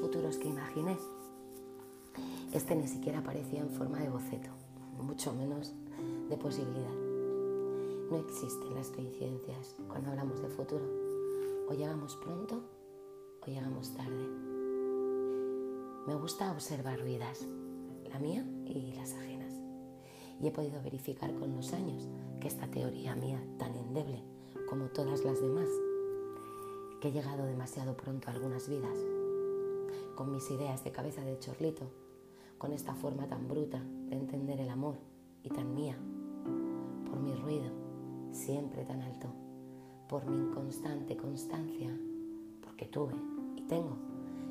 futuros que imaginé, este ni siquiera aparecía en forma de boceto, mucho menos de posibilidad. No existen las coincidencias cuando hablamos de futuro. O llegamos pronto o llegamos tarde. Me gusta observar vidas, la mía y las ajenas. Y he podido verificar con los años que esta teoría mía, tan endeble como todas las demás, que he llegado demasiado pronto a algunas vidas, con mis ideas de cabeza de chorlito, con esta forma tan bruta de entender el amor y tan mía, por mi ruido siempre tan alto, por mi inconstante constancia, porque tuve y tengo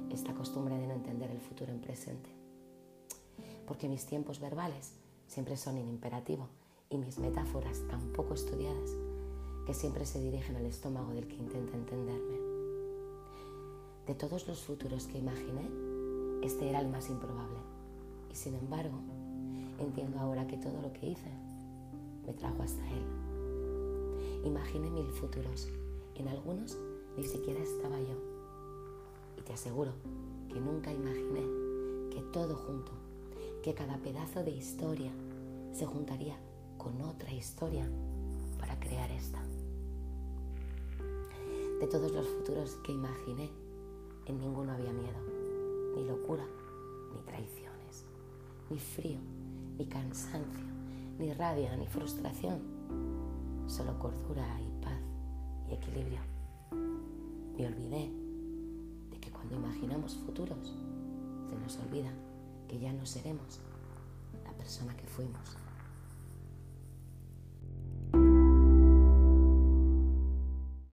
esta costumbre de no entender el futuro en presente, porque mis tiempos verbales siempre son en imperativo y mis metáforas tan poco estudiadas que siempre se dirigen al estómago del que intenta entenderme. De todos los futuros que imaginé, este era el más improbable. Y sin embargo, entiendo ahora que todo lo que hice me trajo hasta él. Imaginé mil futuros. En algunos ni siquiera estaba yo. Y te aseguro que nunca imaginé que todo junto, que cada pedazo de historia se juntaría con otra historia para crear esta. De todos los futuros que imaginé, en ninguno había miedo, ni locura, ni traiciones, ni frío, ni cansancio, ni rabia, ni frustración. Solo cordura y paz y equilibrio. Me olvidé de que cuando imaginamos futuros, se nos olvida que ya no seremos la persona que fuimos.